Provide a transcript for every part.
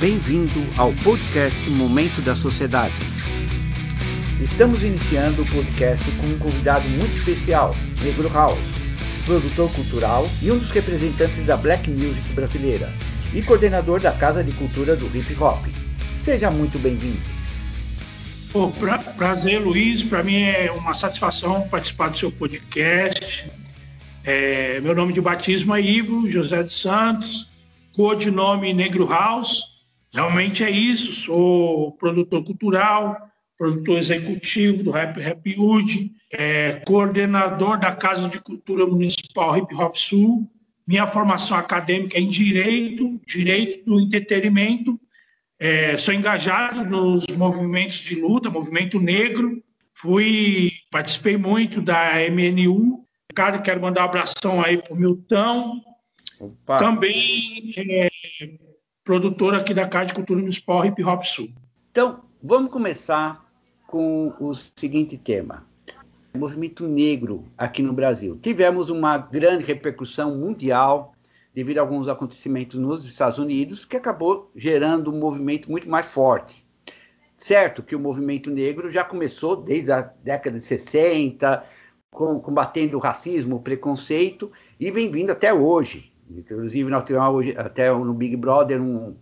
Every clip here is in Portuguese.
Bem-vindo ao podcast Momento da Sociedade. Estamos iniciando o podcast com um convidado muito especial, Negro House, produtor cultural e um dos representantes da Black Music brasileira e coordenador da Casa de Cultura do Hip Hop. Seja muito bem-vindo. Oh, pra, prazer, Luiz. Para mim é uma satisfação participar do seu podcast. É, meu nome de batismo é Ivo José de Santos, codinome Negro House. Realmente é isso. Sou produtor cultural, produtor executivo do Rap Rap Hood, é, coordenador da Casa de Cultura Municipal Hip Hop Sul. Minha formação acadêmica é em Direito, Direito do Entretenimento. É, sou engajado nos movimentos de luta, movimento negro. Fui, participei muito da MNU. Cara, quero mandar um abração aí para o Milton. Opa. Também é, produtor aqui da Casa de Cultura Municipal Hip Hop Sul. Então, vamos começar com o seguinte tema: movimento negro aqui no Brasil. Tivemos uma grande repercussão mundial devido a alguns acontecimentos nos Estados Unidos que acabou gerando um movimento muito mais forte. Certo que o movimento negro já começou desde a década de 60, combatendo o racismo, o preconceito, e vem vindo até hoje. Inclusive, nós tivemos hoje, até no Big Brother um,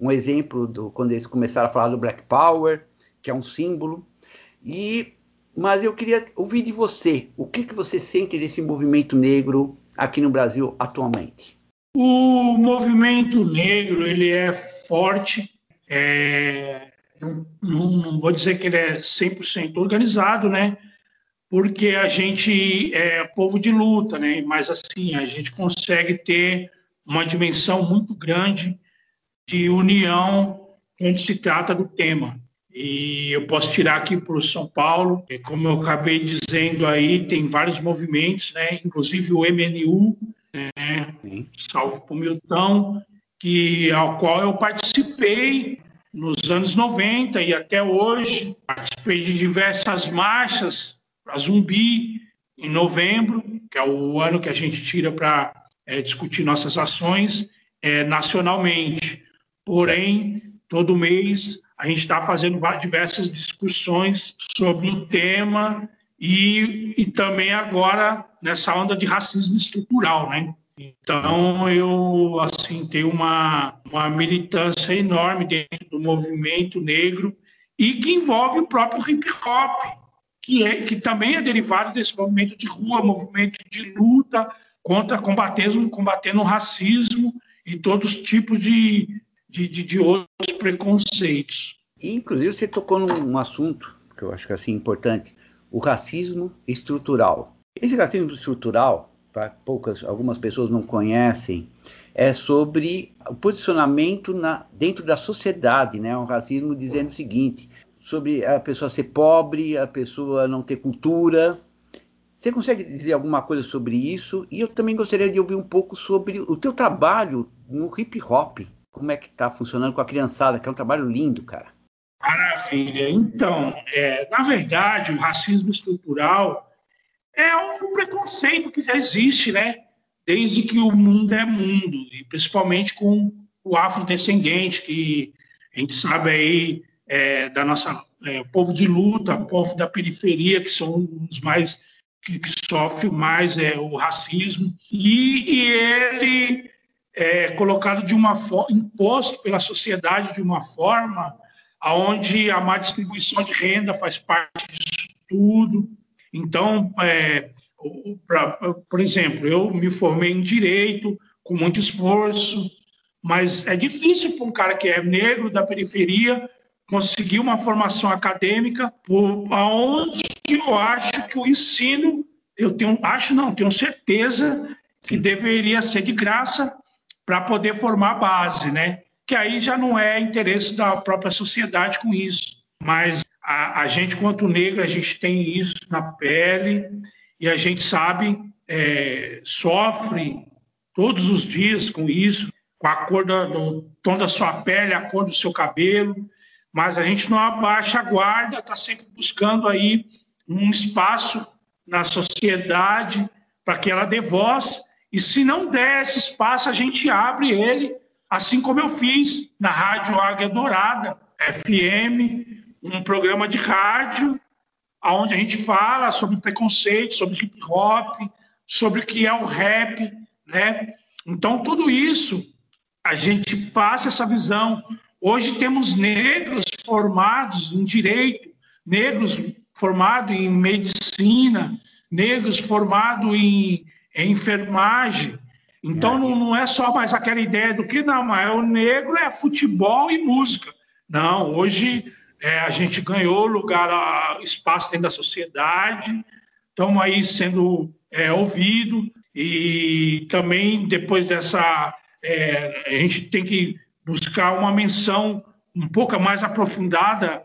um exemplo do, quando eles começaram a falar do Black Power, que é um símbolo. E, mas eu queria ouvir de você, o que, que você sente desse movimento negro aqui no Brasil atualmente? O movimento negro ele é forte, é, não, não, vou dizer que ele é 100% organizado, né? Porque a gente é povo de luta, né? Mas assim, a gente consegue ter uma dimensão muito grande de união quando se trata do tema. E eu posso tirar aqui para o São Paulo, como eu acabei dizendo aí, tem vários movimentos, né? inclusive o MNU, né? salvo para o Milton, que, ao qual eu participei nos anos 90 e até hoje. Participei de diversas marchas para Zumbi, em novembro, que é o ano que a gente tira para é, discutir nossas ações é, nacionalmente. Porém, todo mês a gente está fazendo diversas discussões sobre o tema e, e também agora nessa onda de racismo estrutural, né? Então eu assim tenho uma, uma militância enorme dentro do movimento negro e que envolve o próprio hip hop, que, é, que também é derivado desse movimento de rua, movimento de luta contra combatendo, combatendo o racismo e todos os tipos de, de, de, de outros preconceitos. Inclusive, você tocou num assunto que eu acho que é assim, importante: o racismo estrutural. Esse racismo estrutural, tá? poucas, algumas pessoas não conhecem, é sobre o posicionamento na, dentro da sociedade, né? Um racismo dizendo o seguinte: sobre a pessoa ser pobre, a pessoa não ter cultura. Você consegue dizer alguma coisa sobre isso? E eu também gostaria de ouvir um pouco sobre o teu trabalho no hip hop como é que está funcionando com a criançada, que é um trabalho lindo, cara. Maravilha. Então, é, na verdade, o racismo estrutural é um preconceito que já existe, né? Desde que o mundo é mundo, e principalmente com o afrodescendente, que a gente sabe aí é, da nossa é, povo de luta, povo da periferia, que são os mais que, que sofrem mais é, o racismo, e, e ele é, colocado de uma forma, imposto pela sociedade de uma forma aonde a má distribuição de renda faz parte disso tudo. Então, é, pra, por exemplo, eu me formei em direito com muito esforço, mas é difícil para um cara que é negro da periferia conseguir uma formação acadêmica, por, aonde eu acho que o ensino, eu tenho, acho não, tenho certeza que deveria ser de graça para poder formar a base, né? Que aí já não é interesse da própria sociedade com isso. Mas a, a gente, quanto negro, a gente tem isso na pele e a gente sabe, é, sofre todos os dias com isso, com a cor do, do tom da sua pele, a cor do seu cabelo, mas a gente não abaixa a guarda, está sempre buscando aí um espaço na sociedade para que ela dê voz e se não der esse espaço, a gente abre ele assim como eu fiz na Rádio Águia Dourada, FM, um programa de rádio, onde a gente fala sobre preconceito, sobre hip hop, sobre o que é o rap, né? Então, tudo isso, a gente passa essa visão. Hoje temos negros formados em direito, negros formados em medicina, negros formados em, em enfermagem. Então, não, não, é só mais aquela ideia do que não, mas o negro é futebol e música. Não, hoje é, a gente ganhou lugar, espaço dentro da sociedade, estamos aí sendo é, ouvido e também depois dessa é, a gente tem que buscar uma menção um pouco mais aprofundada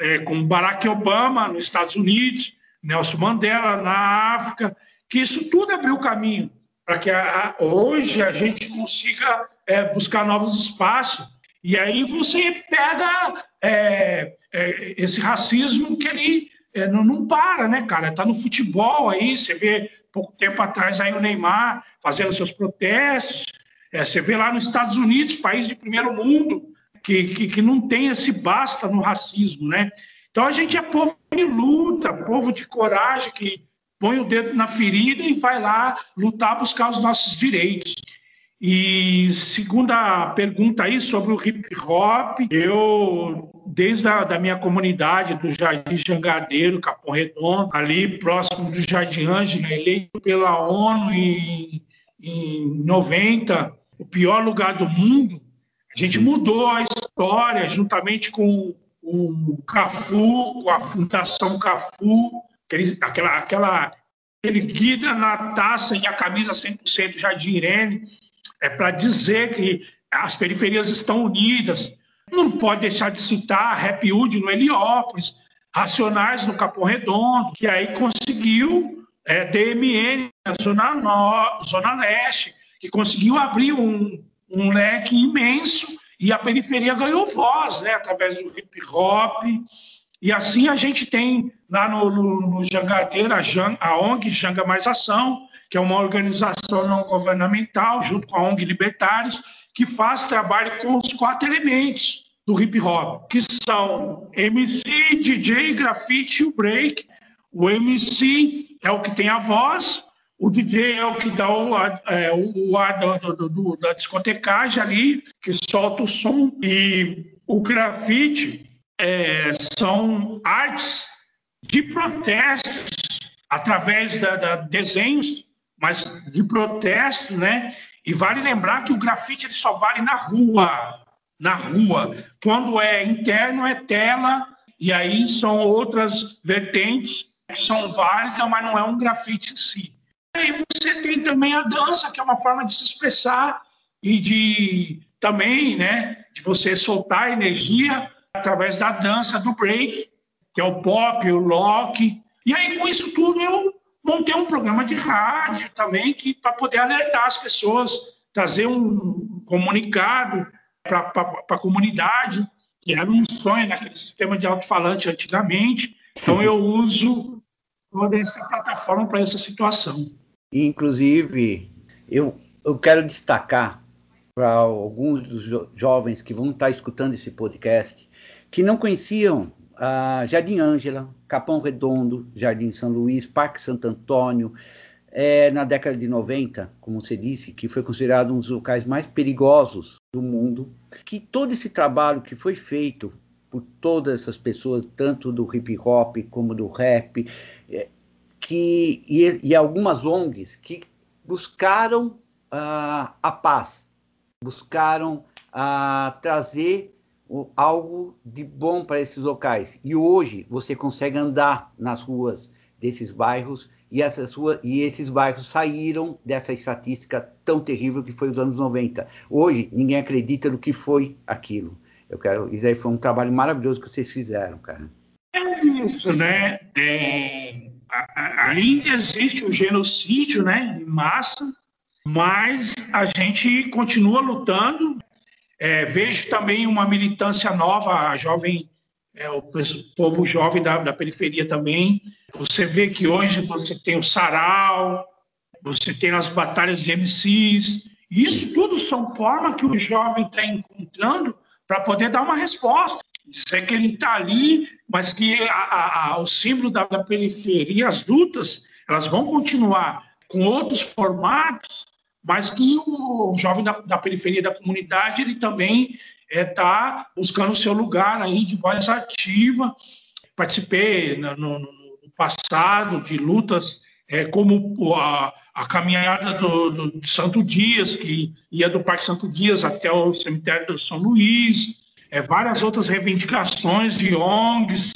é, com Barack Obama nos Estados Unidos, Nelson Mandela na África, que isso tudo abriu caminho para que a, hoje a gente consiga é, buscar novos espaços. E aí você pega é, é, esse racismo que ele é, não, não, para, né, cara? Está no futebol aí, você vê pouco tempo atrás aí o Neymar fazendo seus protestos, é, você vê lá nos Estados Unidos, país de primeiro mundo, que, que, que não tem esse basta no racismo, né? Então a gente é povo de luta, povo de coragem, que põe o dedo na ferida e vai lá lutar, buscar os nossos direitos. E segunda pergunta aí sobre o hip hop, eu desde a da minha comunidade do Jardim Jangadeiro, Capão Redondo, ali próximo do Jardim Ângela, eleito pela ONU em, em 90, o pior lugar do mundo, a gente mudou a história juntamente com o Cafu, com a Fundação Cafu, aquele, aquela, aquela erguida na taça e a camisa 100% Jardim Irene, é para dizer que as periferias estão unidas. Não pode deixar de citar Hood no Heliópolis, Racionais no Capão Redondo, que aí conseguiu é, DMN na Zona, no, Zona Leste, que conseguiu abrir um, um leque imenso e a periferia ganhou voz, né, através do hip hop, e assim a gente tem lá no, no, no Jangadeira a, a ONG Janga Mais Ação, que é uma organização não governamental, junto com a ONG Libertários, que faz trabalho com os quatro elementos do hip hop, que são MC, DJ, grafite e o break. O MC é o que tem a voz, o DJ é o que dá o, é, o ar do, do, do, da discotecagem ali, que solta o som, e o grafite é, são artes de protestos através da, desenhos, mas de protesto, né? E vale lembrar que o grafite ele só vale na rua, na rua. Quando é interno é tela e aí são outras vertentes que são válidas, mas não é um grafite em si. E aí você tem também a dança, que é uma forma de se expressar e de também, né, de você soltar energia através da dança, do break, que é o pop, o rock. E aí, com isso tudo, eu montei um programa de rádio também que para poder alertar as pessoas, trazer um comunicado para a comunidade, que era um sonho naquele sistema de alto-falante antigamente. Então, eu uso toda essa plataforma para essa situação. Inclusive, eu, eu quero destacar para alguns dos jo jovens que vão estar escutando esse podcast que não conheciam Jardim Ângela, Capão Redondo, Jardim São Luís, Parque Santo Antônio, é, na década de 90, como você disse, que foi considerado um dos locais mais perigosos do mundo, que todo esse trabalho que foi feito por todas essas pessoas, tanto do hip hop como do rap, é, que, e, e, algumas ONGs que buscaram uh, a paz, buscaram uh, trazer algo de bom para esses locais. E hoje você consegue andar nas ruas desses bairros e, essas ruas, e esses bairros saíram dessa estatística tão terrível que foi os anos 90. Hoje ninguém acredita no que foi aquilo. Eu quero, isso aí foi um trabalho maravilhoso que vocês fizeram, cara. É isso, né? É, ainda existe o genocídio, né, em massa, mas a gente continua lutando é, vejo também uma militância nova, a jovem, é, o povo jovem da, da, periferia também. Você vê que hoje você tem o sarau, você tem as batalhas de MCs, isso tudo são formas que o jovem está encontrando para poder dar uma resposta. Dizer que ele está ali, mas que a, a, o símbolo da, da periferia, as lutas, elas vão continuar com outros formatos, mas que o, o jovem da, da, periferia da comunidade ele também está é, tá buscando o seu lugar aí de voz ativa. Participei no, no, no passado de lutas é, como a, a caminhada do, do, Santo Dias, que ia do Parque Santo Dias até o cemitério do São Luís, é, várias outras reivindicações de ONGs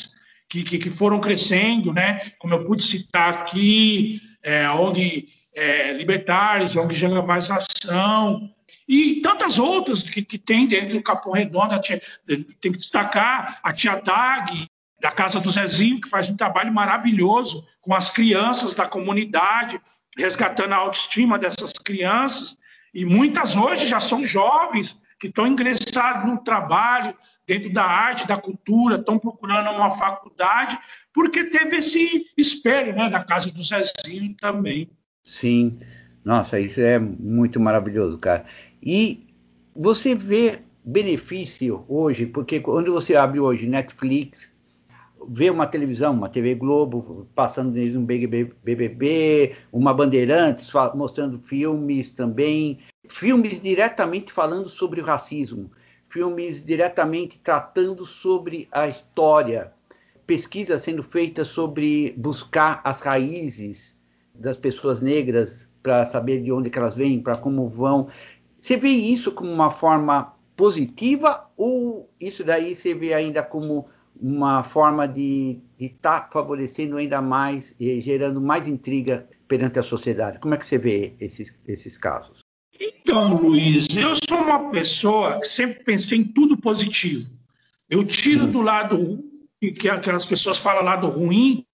que, que, que, foram crescendo, né? como eu pude citar aqui, é, ONG é, Libertários, ONG Mais Ação, e tantas outras que, que tem dentro do Capão Redondo, tem que destacar a Tia Dag, da Casa do Zezinho, que faz um trabalho maravilhoso com as crianças da comunidade, resgatando a autoestima dessas crianças. E muitas hoje já são jovens que estão ingressados no trabalho, dentro da arte, da cultura, estão procurando uma faculdade, porque teve esse espelho né, da Casa do Zezinho também. Sim, nossa, isso é muito maravilhoso, cara. E você vê benefício hoje, porque quando você abre hoje Netflix, vê uma televisão, uma TV Globo, passando desde um BBB, uma Bandeirantes, mostrando filmes também, filmes diretamente falando sobre o racismo, filmes diretamente tratando sobre a história, pesquisas sendo feitas sobre buscar as raízes das pessoas negras para saber de onde elas vêm, para como vão. Você vê isso como uma forma positiva ou isso daí você vê ainda como uma forma de estar tá favorecendo ainda mais e gerando mais intriga perante a sociedade. Como é que você vê esses, esses casos? Então, Luiz, eu sou uma pessoa que sempre pensei em tudo positivo. Eu tiro hum. do lado que aquelas pessoas falam lado ruim,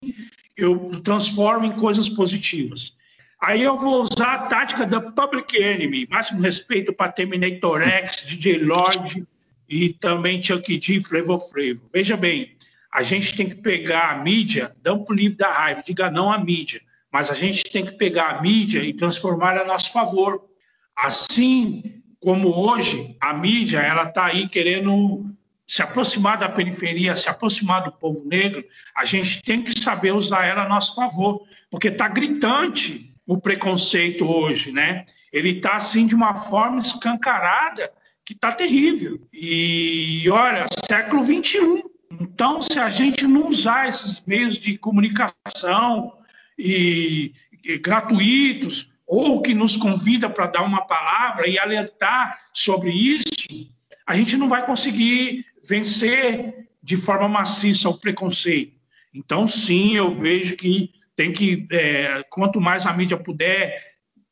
eu transformo em coisas positivas. Aí eu vou usar a tática da Public Enemy, máximo respeito para Terminator X, DJ Lord, e também Chuck D, Flavor Flavor. Veja bem, a gente tem que pegar a mídia, não para o livro da raiva, diga não à mídia, mas a gente tem que pegar a mídia e transformar a nosso favor. Assim como hoje a mídia ela está aí querendo se aproximar da periferia, se aproximar do povo negro, a gente tem que saber usar ela a nosso favor, porque está gritante o preconceito hoje, né? Ele está assim de uma forma escancarada que está terrível. E olha, século 21. Então, se a gente não usar esses meios de comunicação e, e gratuitos ou que nos convida para dar uma palavra e alertar sobre isso, a gente não vai conseguir vencer de forma maciça o preconceito. Então, sim, eu vejo que tem que, é, quanto mais a mídia puder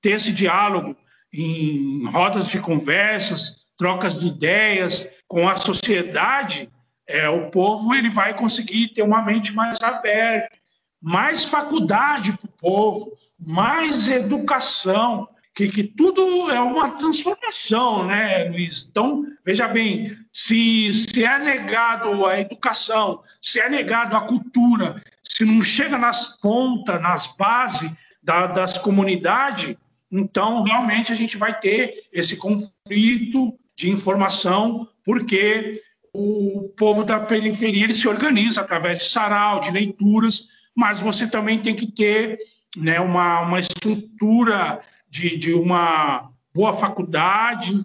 ter esse diálogo em rodas de conversas, trocas de ideias com a sociedade, é, o povo ele vai conseguir ter uma mente mais aberta, mais faculdade para o povo, mais educação, que, que, tudo é uma transformação, né, Luiz? Então, veja bem, se, se é negado a educação, se é negado a cultura, se não chega nas pontas, nas bases da, das comunidades, então realmente a gente vai ter esse conflito de informação, porque o povo da periferia ele se organiza através de sarau, de leituras, mas você também tem que ter né, uma, uma estrutura de, de uma boa faculdade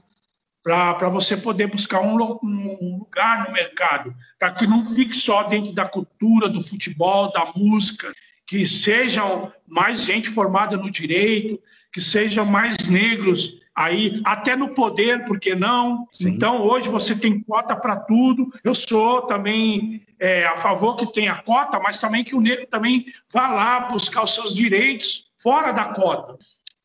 para você poder buscar um, um lugar no mercado, para que não fique só dentro da cultura, do futebol, da música, que sejam mais gente formada no direito, que sejam mais negros aí até no poder, por que não? Sim. Então, hoje você tem cota para tudo. Eu sou também é, a favor que tenha cota, mas também que o negro também vá lá buscar os seus direitos fora da cota.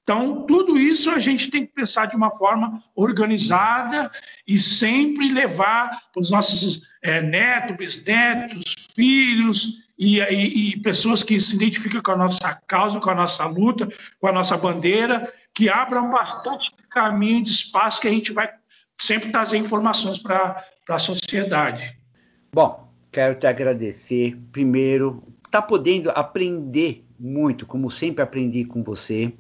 Então, tudo isso a gente tem que pensar de uma forma organizada e sempre levar para os nossos é, netos, bisnetos, filhos e, e, e pessoas que se identificam com a nossa causa, com a nossa luta, com a nossa bandeira, que abram bastante caminho de espaço que a gente vai sempre trazer informações para a sociedade. Bom, quero te agradecer. Primeiro, tá podendo aprender muito, como sempre aprendi com você,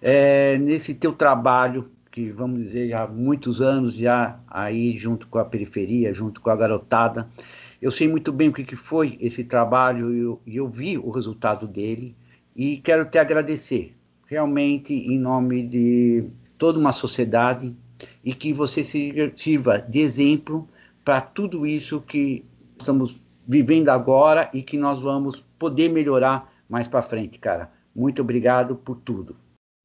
é, nesse teu trabalho que vamos dizer há muitos anos já aí junto com a periferia, junto com a garotada. Eu sei muito bem o que, que foi esse trabalho e eu, eu vi o resultado dele e quero te agradecer, realmente em nome de toda uma sociedade e que você sirva de exemplo para tudo isso que estamos vivendo agora e que nós vamos poder melhorar mais para frente, cara. Muito obrigado por tudo.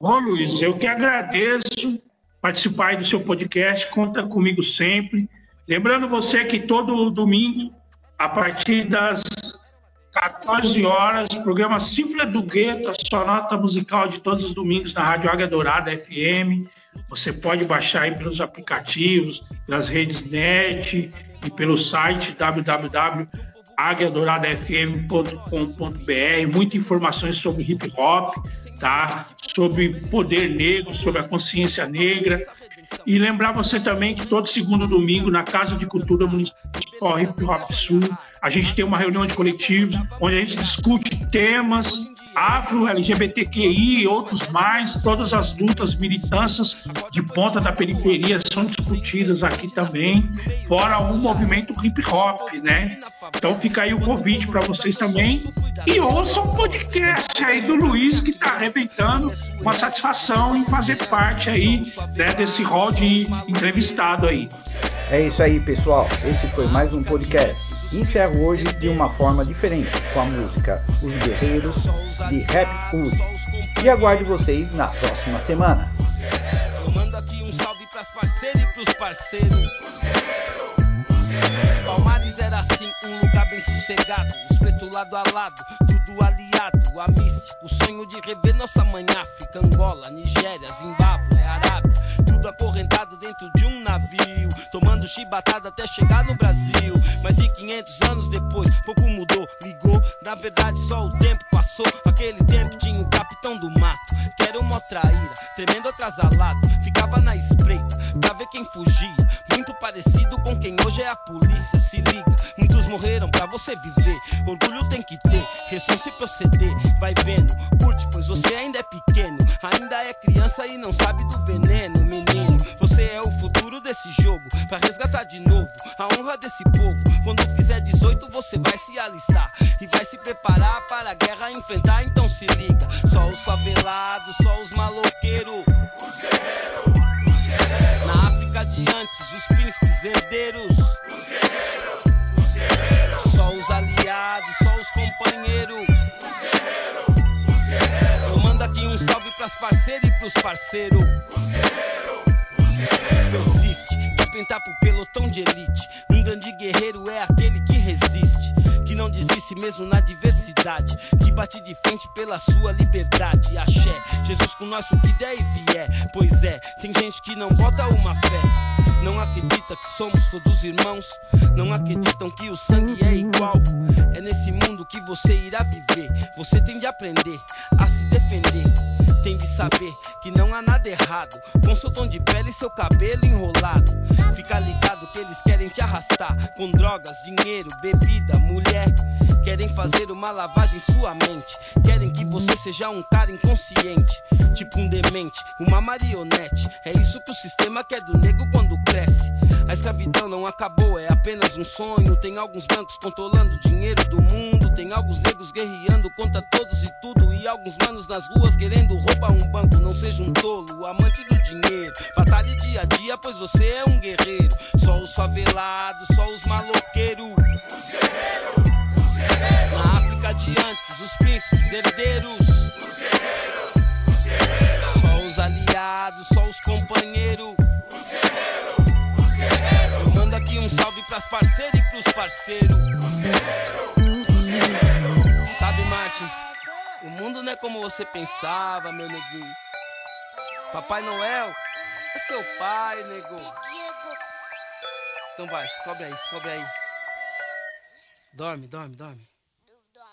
Ô Luiz, eu que agradeço participar do seu podcast, conta comigo sempre. Lembrando você que todo domingo, a partir das 14 horas, programa Cifra do Gueto, a sonata musical de todos os domingos na Rádio Águia Dourada FM. Você pode baixar aí pelos aplicativos, pelas redes net e pelo site www.aguiadouradafm.com.br. Muitas informações sobre hip hop, tá? Sobre poder negro, sobre a consciência negra. E lembrar você também que todo segundo domingo, na Casa de Cultura Municipal Hip Hop Sul, a gente tem uma reunião de coletivos onde a gente discute temas afro, LGBTQI e outros mais, todas as lutas, militâncias de ponta da periferia são discutidas aqui também, fora o movimento hip hop, né? Então fica aí o convite para vocês também e ouçam o podcast aí do Luiz que está arrebentando, uma satisfação em fazer parte aí né, desse rol de entrevistado aí. É isso aí, pessoal. Esse foi mais um podcast. Encerro hoje de uma forma diferente, com a música Os Guerreiros de Rap Hood. E aguardo vocês na próxima semana. Eu mando aqui um salve pras parceiras e pros parceiros. Palmares era assim, um lugar bem sossegado. Os pretos lado a lado, tudo aliado. A místico, o sonho de rever nossa mãe África, Angola, Nigéria, Zimbábue, Arábia. Chibatada até chegar no Brasil. Mas e 500 anos depois, pouco mudou, ligou. Na verdade, só o tempo passou. Aquele tempo tinha o capitão do mato, que era uma traíra, tremendo atrasalado. Ficava na espreita pra ver quem fugia. Muito parecido com quem hoje é a polícia. Se liga, muitos morreram pra você viver. Orgulho tem que ter, responsa e proceder. Príncipes herdeiros. Os guerreiros, os guerreiros. Só os aliados, só os companheiros. Os guerreiros, os guerreiros. Eu mando aqui um salve pras parceiras e pros parceiros. Os guerreiros, os guerreiros. Persiste, quer pintar pro pelotão de elite. Um grande guerreiro é aquele que resiste, que não desiste mesmo na diversidade, que bate de frente pela sua liberdade. Axé, Jesus com nós o que der e vier. Pois é, tem gente que não bota uma fé. Não acredita que somos todos irmãos. Não acreditam que o sangue é igual. É nesse mundo que você irá viver. Você tem de aprender a se defender. Tem de saber que não há nada errado com seu tom de pele e seu cabelo enrolado. Fica ligado que eles querem te arrastar com drogas, dinheiro, bebida, mulher. Querem fazer uma lavagem em sua mente. Querem que você seja um cara inconsciente, tipo um demente, uma marionete. É isso que o sistema quer do nego quando cresce. Escravidão não acabou, é apenas um sonho. Tem alguns bancos controlando o dinheiro do mundo. Tem alguns negros guerreando contra todos e tudo. E alguns manos nas ruas querendo roubar um banco. Não seja um tolo, amante do dinheiro. Batalhe dia a dia, pois você é um guerreiro. Só os favelados, só os maloqueiros. Os guerreiros, os guerreiros. Na África de antes, os príncipes herdeiros. Guerreiros. Sabe, Martin, o mundo não é como você pensava, meu neguinho. Papai Noel é seu pai, nego. Então vai, se cobre aí, se cobre aí. Dorme, dorme, dorme.